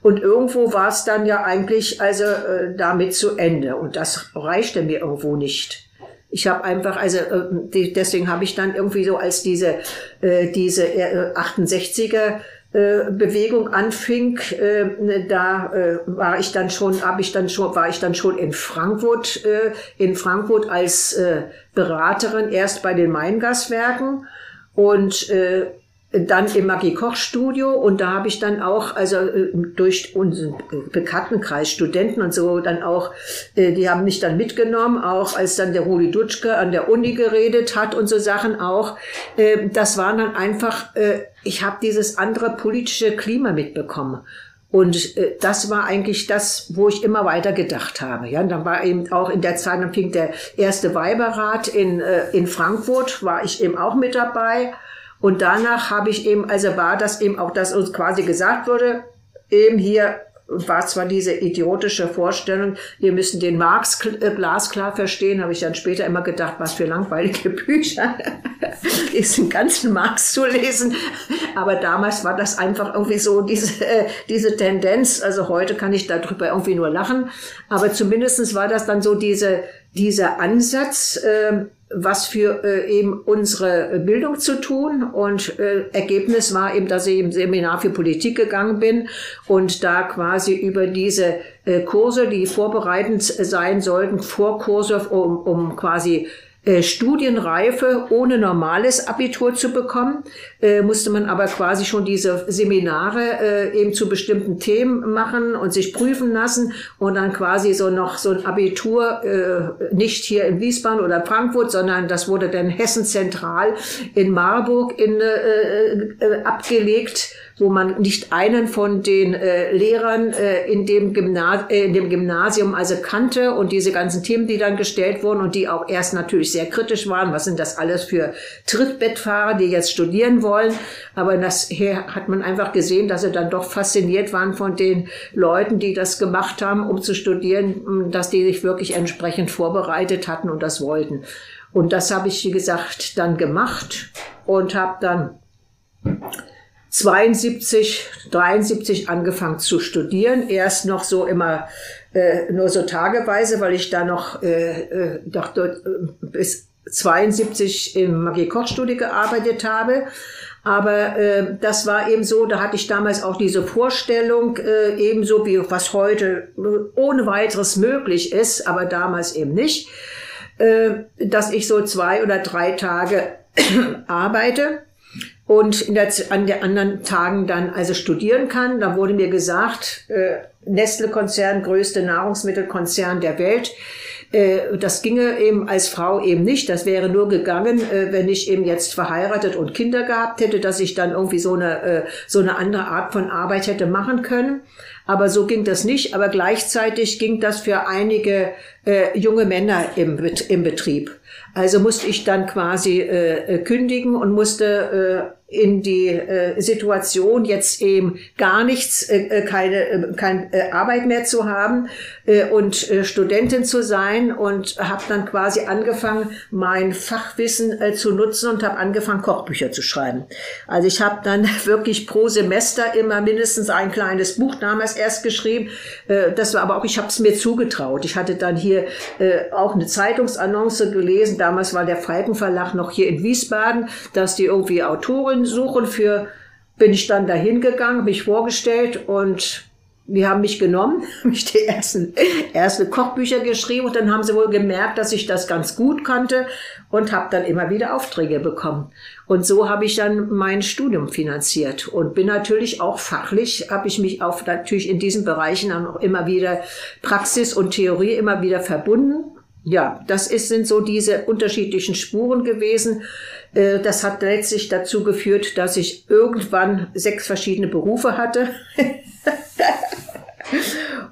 Und irgendwo war es dann ja eigentlich also äh, damit zu Ende. Und das reichte mir irgendwo nicht. Ich habe einfach, also äh, die, deswegen habe ich dann irgendwie so als diese, äh, diese äh, 68er äh, Bewegung anfing, äh, da äh, war ich dann schon, habe ich dann schon, war ich dann schon in Frankfurt, äh, in Frankfurt als äh, Beraterin erst bei den Maingaswerken und äh, dann im Maggi Koch Studio und da habe ich dann auch also äh, durch unseren Bekanntenkreis Studenten und so dann auch äh, die haben mich dann mitgenommen auch als dann der Rudi Dutschke an der Uni geredet hat und so Sachen auch äh, das waren dann einfach ich habe dieses andere politische Klima mitbekommen und äh, das war eigentlich das, wo ich immer weiter gedacht habe. Ja, und dann war eben auch in der Zeit, dann fing der erste Weiberrat in, äh, in Frankfurt, war ich eben auch mit dabei. Und danach habe ich eben, also war das eben auch, dass uns quasi gesagt wurde, eben hier war zwar diese idiotische Vorstellung, wir müssen den Marx äh, glasklar verstehen, habe ich dann später immer gedacht, was für langweilige Bücher, diesen ganzen Marx zu lesen. Aber damals war das einfach irgendwie so diese, äh, diese Tendenz. Also heute kann ich darüber irgendwie nur lachen. Aber zumindestens war das dann so diese, dieser Ansatz, äh, was für äh, eben unsere Bildung zu tun. Und äh, Ergebnis war eben, dass ich im Seminar für Politik gegangen bin und da quasi über diese äh, Kurse, die vorbereitend sein sollten, Vorkurse, um, um quasi äh, Studienreife ohne normales Abitur zu bekommen, äh, musste man aber quasi schon diese Seminare äh, eben zu bestimmten Themen machen und sich prüfen lassen und dann quasi so noch so ein Abitur äh, nicht hier in Wiesbaden oder Frankfurt, sondern das wurde dann Hessen zentral in Marburg in, äh, äh, abgelegt wo man nicht einen von den äh, Lehrern äh, in, dem äh, in dem Gymnasium also kannte und diese ganzen Themen, die dann gestellt wurden und die auch erst natürlich sehr kritisch waren. Was sind das alles für Trittbettfahrer, die jetzt studieren wollen? Aber das her hat man einfach gesehen, dass sie dann doch fasziniert waren von den Leuten, die das gemacht haben, um zu studieren, dass die sich wirklich entsprechend vorbereitet hatten und das wollten. Und das habe ich, wie gesagt, dann gemacht und habe dann 72, 73 angefangen zu studieren. Erst noch so immer äh, nur so tageweise, weil ich da noch, äh, äh, doch dort, äh, bis 72 im Magie-Koch-Studie gearbeitet habe. Aber äh, das war eben so, da hatte ich damals auch diese Vorstellung, äh, ebenso wie was heute ohne weiteres möglich ist, aber damals eben nicht, äh, dass ich so zwei oder drei Tage arbeite und in der, an den anderen Tagen dann also studieren kann. Da wurde mir gesagt, äh, Nestle-Konzern, größte Nahrungsmittelkonzern der Welt, äh, das ginge eben als Frau eben nicht. Das wäre nur gegangen, äh, wenn ich eben jetzt verheiratet und Kinder gehabt hätte, dass ich dann irgendwie so eine, äh, so eine andere Art von Arbeit hätte machen können. Aber so ging das nicht. Aber gleichzeitig ging das für einige äh, junge Männer im, im Betrieb. Also musste ich dann quasi äh, kündigen und musste äh, in die äh, Situation, jetzt eben gar nichts, äh, äh keine, äh, keine äh, Arbeit mehr zu haben äh, und äh, Studentin zu sein und habe dann quasi angefangen, mein Fachwissen äh, zu nutzen und habe angefangen, Kochbücher zu schreiben. Also ich habe dann wirklich pro Semester immer mindestens ein kleines Buch damals erst geschrieben. Äh, das war aber auch, ich habe es mir zugetraut. Ich hatte dann hier äh, auch eine Zeitungsannonce gelesen. Damals war der Falken Verlag noch hier in Wiesbaden, dass die irgendwie Autoren Autoren suchen für, bin ich dann dahin gegangen, mich vorgestellt und die haben mich genommen, mich die ersten, erste Kochbücher geschrieben und dann haben sie wohl gemerkt, dass ich das ganz gut kannte und habe dann immer wieder Aufträge bekommen. Und so habe ich dann mein Studium finanziert und bin natürlich auch fachlich, habe ich mich auch natürlich in diesen Bereichen dann auch immer wieder Praxis und Theorie immer wieder verbunden. Ja, das ist, sind so diese unterschiedlichen Spuren gewesen. Äh, das hat letztlich dazu geführt, dass ich irgendwann sechs verschiedene Berufe hatte.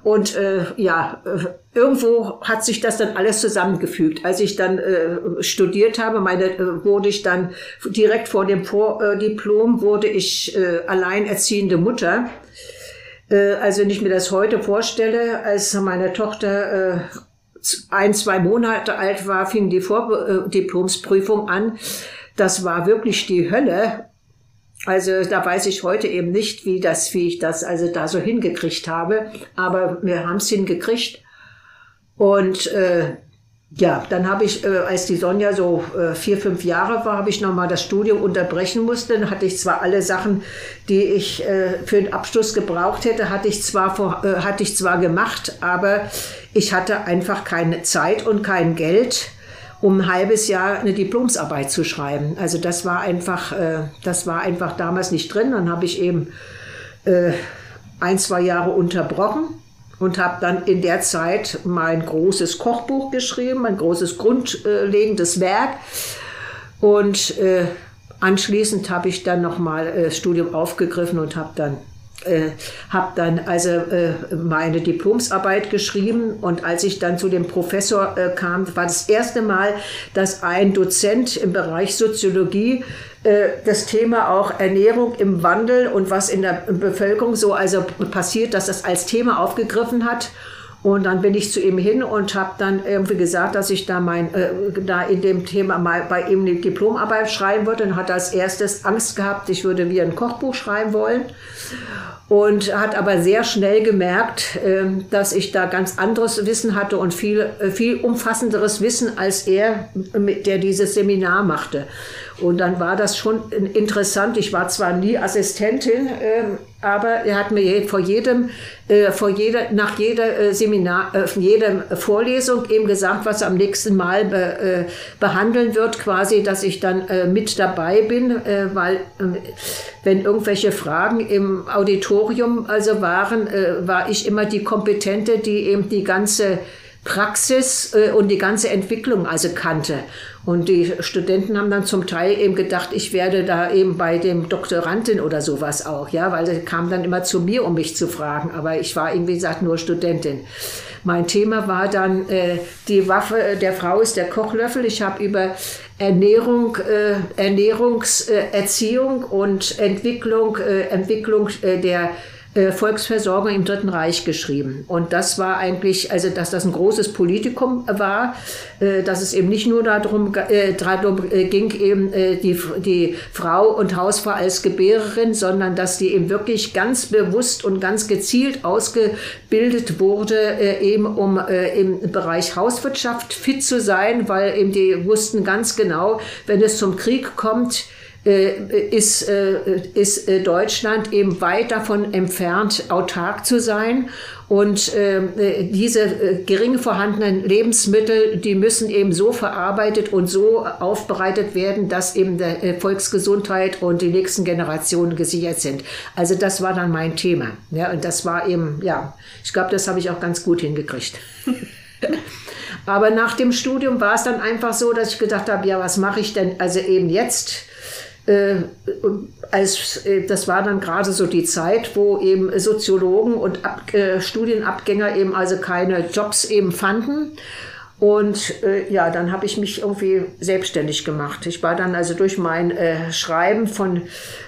Und äh, ja, äh, irgendwo hat sich das dann alles zusammengefügt. Als ich dann äh, studiert habe, meine, äh, wurde ich dann direkt vor dem Vordiplom wurde ich äh, alleinerziehende Mutter. Äh, also wenn ich mir das heute vorstelle, als meine Tochter äh, ein, zwei Monate alt war, fing die Vordiplomsprüfung an das war wirklich die Hölle. Also da weiß ich heute eben nicht, wie das, wie ich das also da so hingekriegt habe. Aber wir haben es hingekriegt. Und äh, ja, dann habe ich, äh, als die Sonja so äh, vier, fünf Jahre war, habe ich nochmal das Studium unterbrechen musste. Dann hatte ich zwar alle Sachen, die ich äh, für den Abschluss gebraucht hätte, hatte ich zwar vor, äh, hatte ich zwar gemacht, aber ich hatte einfach keine Zeit und kein Geld um ein halbes Jahr eine Diplomsarbeit zu schreiben. Also das war einfach, äh, das war einfach damals nicht drin. Dann habe ich eben äh, ein, zwei Jahre unterbrochen und habe dann in der Zeit mein großes Kochbuch geschrieben, mein großes grundlegendes Werk. Und äh, anschließend habe ich dann nochmal äh, Studium aufgegriffen und habe dann äh, habe dann also äh, meine Diplomsarbeit geschrieben und als ich dann zu dem Professor äh, kam, war das erste Mal, dass ein Dozent im Bereich Soziologie äh, das Thema auch Ernährung im Wandel und was in der Bevölkerung so also passiert, dass das als Thema aufgegriffen hat. Und dann bin ich zu ihm hin und habe dann irgendwie gesagt, dass ich da mein, äh, da in dem Thema mal bei ihm eine Diplomarbeit schreiben würde. Und hat als erstes Angst gehabt, ich würde wie ein Kochbuch schreiben wollen und hat aber sehr schnell gemerkt, ähm, dass ich da ganz anderes Wissen hatte und viel, äh, viel umfassenderes Wissen als er, der dieses Seminar machte. Und dann war das schon interessant. Ich war zwar nie Assistentin, ähm, aber er hat mir vor jedem, äh, vor jeder, nach jeder äh, Seminar, äh, jeder Vorlesung eben gesagt, was am nächsten Mal be, äh, behandeln wird, quasi, dass ich dann äh, mit dabei bin, äh, weil wenn irgendwelche Fragen im Auditorium also waren, war ich immer die Kompetente, die eben die ganze Praxis und die ganze Entwicklung also kannte. Und die Studenten haben dann zum Teil eben gedacht, ich werde da eben bei dem Doktorandin oder sowas auch, ja, weil sie kamen dann immer zu mir, um mich zu fragen. Aber ich war eben, wie gesagt, nur Studentin. Mein Thema war dann, äh, die Waffe der Frau ist der Kochlöffel. Ich habe über Ernährung, äh, Ernährungserziehung und Entwicklung, äh, Entwicklung äh, der äh, Volksversorgung im Dritten Reich geschrieben. Und das war eigentlich, also dass das ein großes Politikum war, äh, dass es eben nicht nur darum, äh, darum ging, eben die, die Frau und Hausfrau als Gebärerin, sondern dass die eben wirklich ganz bewusst und ganz gezielt ausgebildet wurde, eben um im Bereich Hauswirtschaft fit zu sein, weil eben die wussten ganz genau, wenn es zum Krieg kommt, ist, äh, ist äh, Deutschland eben weit davon entfernt, autark zu sein. Und diese gering vorhandenen Lebensmittel, die müssen eben so verarbeitet und so aufbereitet werden, dass eben der Volksgesundheit und die nächsten Generationen gesichert sind. Also das war dann mein Thema. Ja, und das war eben, ja, ich glaube, das habe ich auch ganz gut hingekriegt. Aber nach dem Studium war es dann einfach so, dass ich gedacht habe, ja, was mache ich denn also eben jetzt? Äh, als, äh, das war dann gerade so die Zeit, wo eben Soziologen und Ab äh, Studienabgänger eben also keine Jobs eben fanden. Und äh, ja, dann habe ich mich irgendwie selbstständig gemacht. Ich war dann also durch mein äh, Schreiben von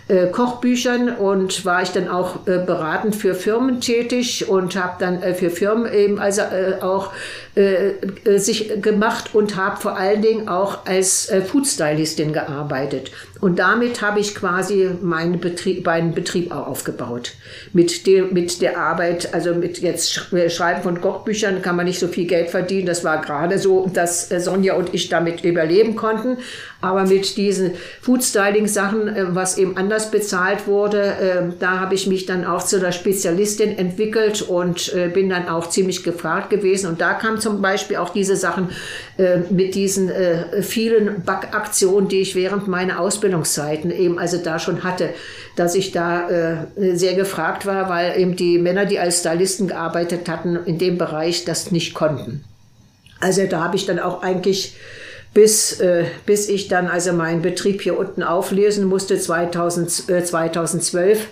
äh, Kochbüchern und war ich dann auch äh, beratend für Firmen tätig und habe dann äh, für Firmen eben also äh, auch äh, äh, sich gemacht und habe vor allen Dingen auch als Foodstylistin gearbeitet. Und damit habe ich quasi meinen Betrieb, meinen Betrieb auch aufgebaut. Mit, dem, mit der Arbeit, also mit jetzt Schreiben von Kochbüchern kann man nicht so viel Geld verdienen. Das war gerade so, dass Sonja und ich damit überleben konnten. Aber mit diesen Foodstyling-Sachen, äh, was eben anders bezahlt wurde, äh, da habe ich mich dann auch zu der Spezialistin entwickelt und äh, bin dann auch ziemlich gefragt gewesen. Und da kam zum Beispiel auch diese Sachen mit diesen vielen Backaktionen, die ich während meiner Ausbildungszeiten eben also da schon hatte, dass ich da sehr gefragt war, weil eben die Männer, die als Stylisten gearbeitet hatten, in dem Bereich das nicht konnten. Also da habe ich dann auch eigentlich bis, äh, bis ich dann also meinen Betrieb hier unten auflösen musste, 2000, äh, 2012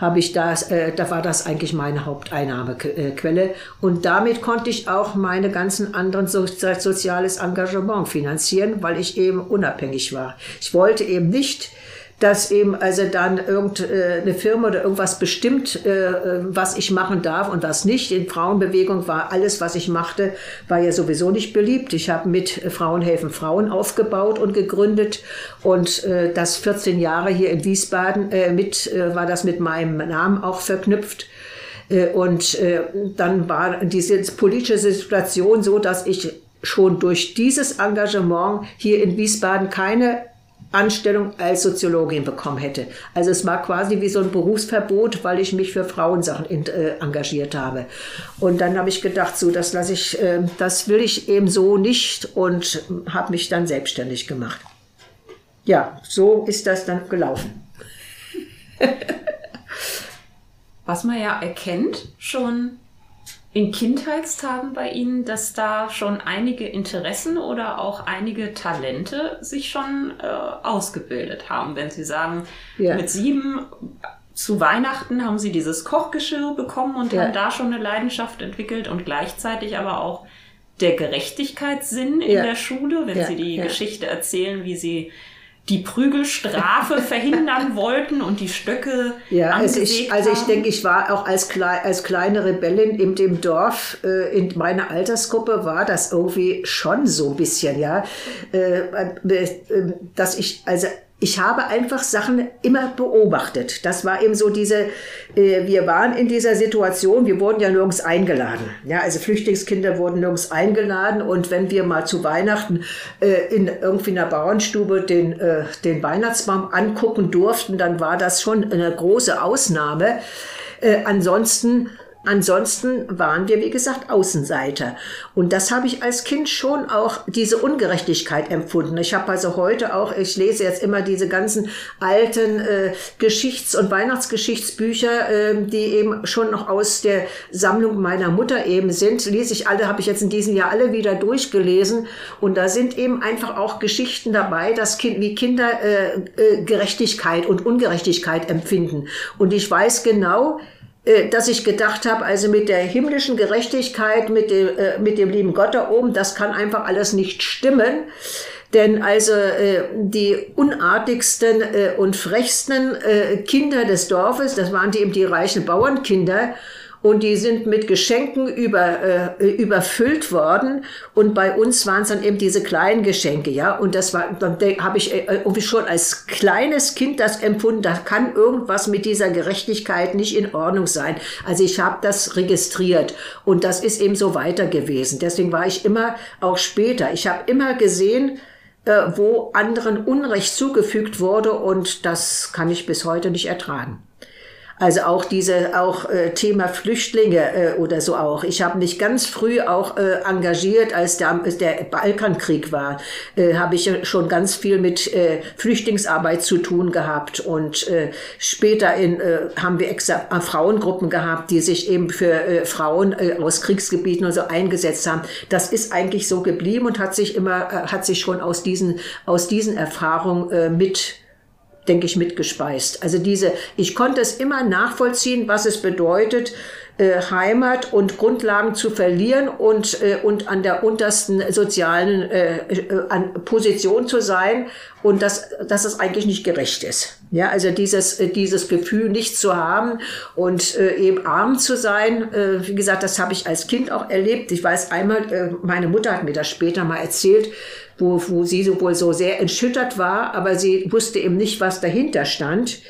habe ich das, äh, da war das eigentlich meine Haupteinnahmequelle. Und damit konnte ich auch meine ganzen anderen so, soziales Engagement finanzieren, weil ich eben unabhängig war. Ich wollte eben nicht dass eben also dann irgendeine äh, Firma oder irgendwas bestimmt, äh, was ich machen darf und was nicht. In Frauenbewegung war alles, was ich machte, war ja sowieso nicht beliebt. Ich habe mit Frauen helfen Frauen aufgebaut und gegründet und äh, das 14 Jahre hier in Wiesbaden mit war das mit meinem Namen auch verknüpft. Und dann war diese politische Situation so, dass ich schon durch dieses Engagement hier in Wiesbaden keine Anstellung als Soziologin bekommen hätte. Also es war quasi wie so ein Berufsverbot, weil ich mich für Frauensachen in, äh, engagiert habe. Und dann habe ich gedacht, so das lasse ich, äh, das will ich eben so nicht und habe mich dann selbstständig gemacht. Ja, so ist das dann gelaufen. Was man ja erkennt, schon in Kindheitstagen bei Ihnen, dass da schon einige Interessen oder auch einige Talente sich schon äh, ausgebildet haben. Wenn Sie sagen, ja. mit sieben zu Weihnachten haben Sie dieses Kochgeschirr bekommen und ja. haben da schon eine Leidenschaft entwickelt und gleichzeitig aber auch der Gerechtigkeitssinn in ja. der Schule, wenn Sie die Geschichte erzählen, wie Sie die Prügelstrafe verhindern wollten und die Stöcke ja, also ich, also ich denke, ich war auch als, Kle als kleine Rebellin in dem Dorf, äh, in meiner Altersgruppe war das irgendwie schon so ein bisschen, ja, äh, äh, dass ich, also ich habe einfach Sachen immer beobachtet. Das war eben so diese, äh, wir waren in dieser Situation, wir wurden ja nirgends eingeladen. Ja, also Flüchtlingskinder wurden nirgends eingeladen und wenn wir mal zu Weihnachten äh, in irgendwie einer Bauernstube den, äh, den Weihnachtsbaum angucken durften, dann war das schon eine große Ausnahme. Äh, ansonsten Ansonsten waren wir, wie gesagt, Außenseiter. Und das habe ich als Kind schon auch diese Ungerechtigkeit empfunden. Ich habe also heute auch, ich lese jetzt immer diese ganzen alten äh, Geschichts- und Weihnachtsgeschichtsbücher, äh, die eben schon noch aus der Sammlung meiner Mutter eben sind. Lese ich alle, habe ich jetzt in diesem Jahr alle wieder durchgelesen. Und da sind eben einfach auch Geschichten dabei, dass kind, wie Kinder äh, äh, Gerechtigkeit und Ungerechtigkeit empfinden. Und ich weiß genau, dass ich gedacht habe, also mit der himmlischen Gerechtigkeit, mit dem, äh, mit dem lieben Gott da oben, das kann einfach alles nicht stimmen. Denn also äh, die unartigsten äh, und frechsten äh, Kinder des Dorfes, das waren die eben die reichen Bauernkinder, und die sind mit Geschenken über, äh, überfüllt worden und bei uns waren es dann eben diese kleinen Geschenke, ja und das war, dann habe ich äh, irgendwie schon als kleines Kind das empfunden, da kann irgendwas mit dieser Gerechtigkeit nicht in Ordnung sein. Also ich habe das registriert und das ist eben so weiter gewesen. Deswegen war ich immer auch später, ich habe immer gesehen, äh, wo anderen Unrecht zugefügt wurde und das kann ich bis heute nicht ertragen. Also auch diese auch äh, Thema Flüchtlinge äh, oder so auch. Ich habe mich ganz früh auch äh, engagiert, als der, der Balkankrieg war, äh, habe ich schon ganz viel mit äh, Flüchtlingsarbeit zu tun gehabt und äh, später in, äh, haben wir extra äh, Frauengruppen gehabt, die sich eben für äh, Frauen äh, aus Kriegsgebieten und so eingesetzt haben. Das ist eigentlich so geblieben und hat sich immer äh, hat sich schon aus diesen aus diesen Erfahrungen äh, mit denke ich, mitgespeist. Also diese, ich konnte es immer nachvollziehen, was es bedeutet, äh, Heimat und Grundlagen zu verlieren und, äh, und an der untersten sozialen äh, äh, an Position zu sein und dass, dass es eigentlich nicht gerecht ist. Ja, also dieses, äh, dieses Gefühl nicht zu haben und äh, eben arm zu sein, wie gesagt, das habe ich als Kind auch erlebt. Ich weiß einmal, meine Mutter hat mir das später mal erzählt, wo, wo sie so wohl so sehr entschüttert war, aber sie wusste eben nicht, was dahinter stand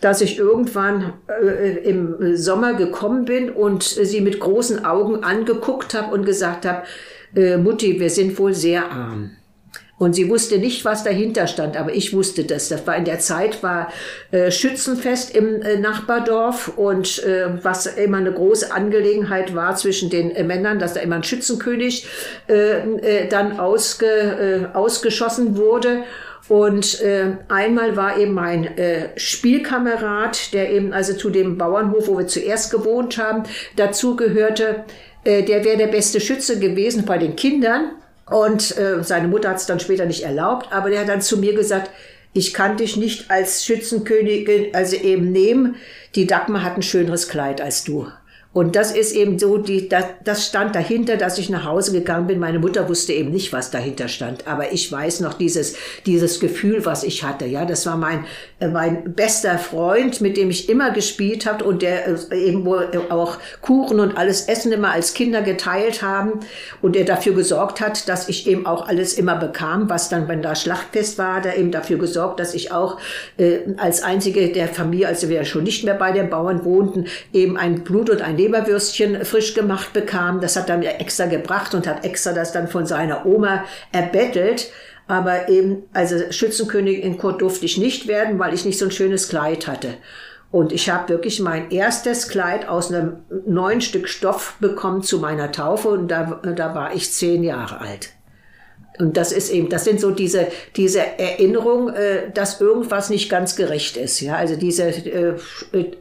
dass ich irgendwann äh, im Sommer gekommen bin und sie mit großen Augen angeguckt habe und gesagt habe, äh, Mutti, wir sind wohl sehr arm. Und sie wusste nicht, was dahinter stand, aber ich wusste das. Das war in der Zeit war äh, Schützenfest im äh, Nachbardorf und äh, was immer eine große Angelegenheit war zwischen den äh, Männern, dass da immer ein Schützenkönig äh, äh, dann ausge, ausgeschossen wurde. Und äh, einmal war eben mein äh, Spielkamerad, der eben also zu dem Bauernhof, wo wir zuerst gewohnt haben, dazu gehörte, äh, der wäre der beste Schütze gewesen bei den Kindern. Und äh, seine Mutter hat es dann später nicht erlaubt, aber der hat dann zu mir gesagt, ich kann dich nicht als Schützenkönigin also eben nehmen. Die Dagmar hat ein schöneres Kleid als du. Und das ist eben so, die, das, das stand dahinter, dass ich nach Hause gegangen bin. Meine Mutter wusste eben nicht, was dahinter stand. Aber ich weiß noch dieses, dieses Gefühl, was ich hatte. Ja, das war mein, äh, mein bester Freund, mit dem ich immer gespielt habe und der äh, eben wohl auch Kuchen und alles Essen immer als Kinder geteilt haben und der dafür gesorgt hat, dass ich eben auch alles immer bekam, was dann, wenn da Schlachtfest war, der eben dafür gesorgt, dass ich auch äh, als einzige der Familie, also wir schon nicht mehr bei den Bauern wohnten, eben ein Blut und ein Leberwürstchen frisch gemacht bekam. Das hat er mir extra gebracht und hat extra das dann von seiner Oma erbettelt. Aber eben, also Schützenkönigin in Kurt durfte ich nicht werden, weil ich nicht so ein schönes Kleid hatte. Und ich habe wirklich mein erstes Kleid aus einem neuen Stück Stoff bekommen zu meiner Taufe und da, da war ich zehn Jahre alt. Und das ist eben, das sind so diese, diese Erinnerung, äh, dass irgendwas nicht ganz gerecht ist. Ja, also diese, äh,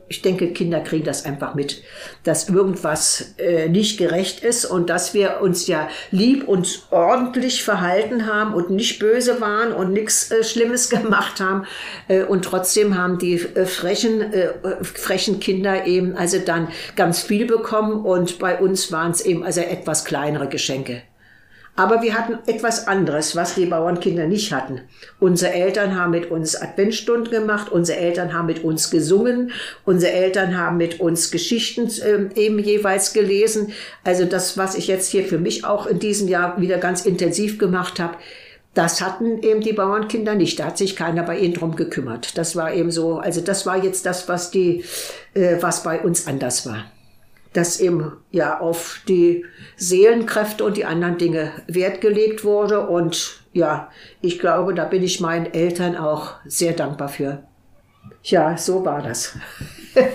ich denke, Kinder kriegen das einfach mit, dass irgendwas äh, nicht gerecht ist und dass wir uns ja lieb und ordentlich verhalten haben und nicht böse waren und nichts äh, Schlimmes gemacht haben. Äh, und trotzdem haben die äh, frechen, frechen Kinder eben also dann ganz viel bekommen und bei uns waren es eben also etwas kleinere Geschenke. Aber wir hatten etwas anderes, was die Bauernkinder nicht hatten. Unsere Eltern haben mit uns Adventstunden gemacht, unsere Eltern haben mit uns gesungen, unsere Eltern haben mit uns Geschichten äh, eben jeweils gelesen. Also das, was ich jetzt hier für mich auch in diesem Jahr wieder ganz intensiv gemacht habe, das hatten eben die Bauernkinder nicht. Da hat sich keiner bei ihnen drum gekümmert. Das war eben so, also das war jetzt das, was die, äh, was bei uns anders war dass eben ja auf die Seelenkräfte und die anderen Dinge Wert gelegt wurde. Und ja, ich glaube, da bin ich meinen Eltern auch sehr dankbar für. Ja, so war das.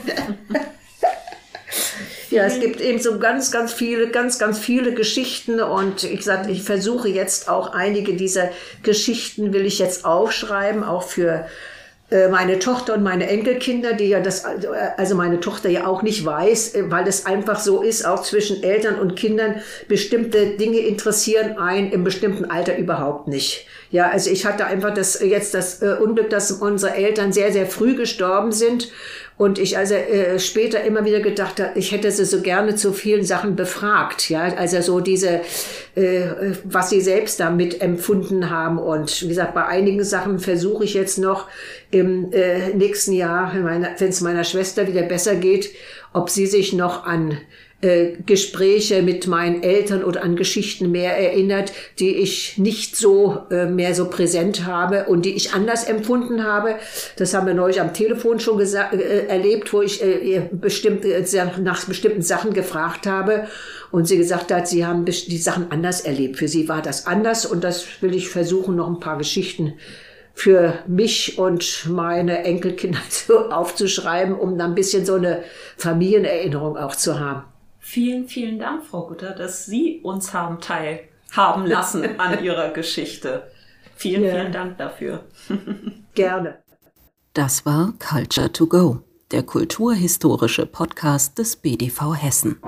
ja, es gibt eben so ganz, ganz viele, ganz, ganz viele Geschichten und ich sage, ich versuche jetzt auch einige dieser Geschichten will ich jetzt aufschreiben, auch für meine Tochter und meine Enkelkinder, die ja das, also meine Tochter ja auch nicht weiß, äh, weil es einfach so ist, auch zwischen Eltern und Kindern, bestimmte Dinge interessieren einen im bestimmten Alter überhaupt nicht. Ja, also ich hatte einfach das, jetzt das äh, Unglück, dass unsere Eltern sehr, sehr früh gestorben sind und ich also äh, später immer wieder gedacht ich hätte sie so gerne zu vielen Sachen befragt. Ja, also so diese, äh, was sie selbst damit empfunden haben. Und wie gesagt, bei einigen Sachen versuche ich jetzt noch im äh, nächsten Jahr, wenn es meiner Schwester wieder besser geht, ob sie sich noch an äh, Gespräche mit meinen Eltern oder an Geschichten mehr erinnert, die ich nicht so äh, mehr so präsent habe und die ich anders empfunden habe. Das haben wir neulich am Telefon schon äh, erlebt, wo ich äh, bestimmt, äh, nach bestimmten Sachen gefragt habe und sie gesagt hat, sie haben die Sachen anders erlebt. Für sie war das anders und das will ich versuchen, noch ein paar Geschichten für mich und meine Enkelkinder aufzuschreiben, um dann ein bisschen so eine Familienerinnerung auch zu haben. Vielen, vielen Dank, Frau Gutter, dass Sie uns haben teilhaben lassen an Ihrer Geschichte. Vielen, ja. vielen Dank dafür. Gerne. Das war Culture to Go, der kulturhistorische Podcast des BDV Hessen.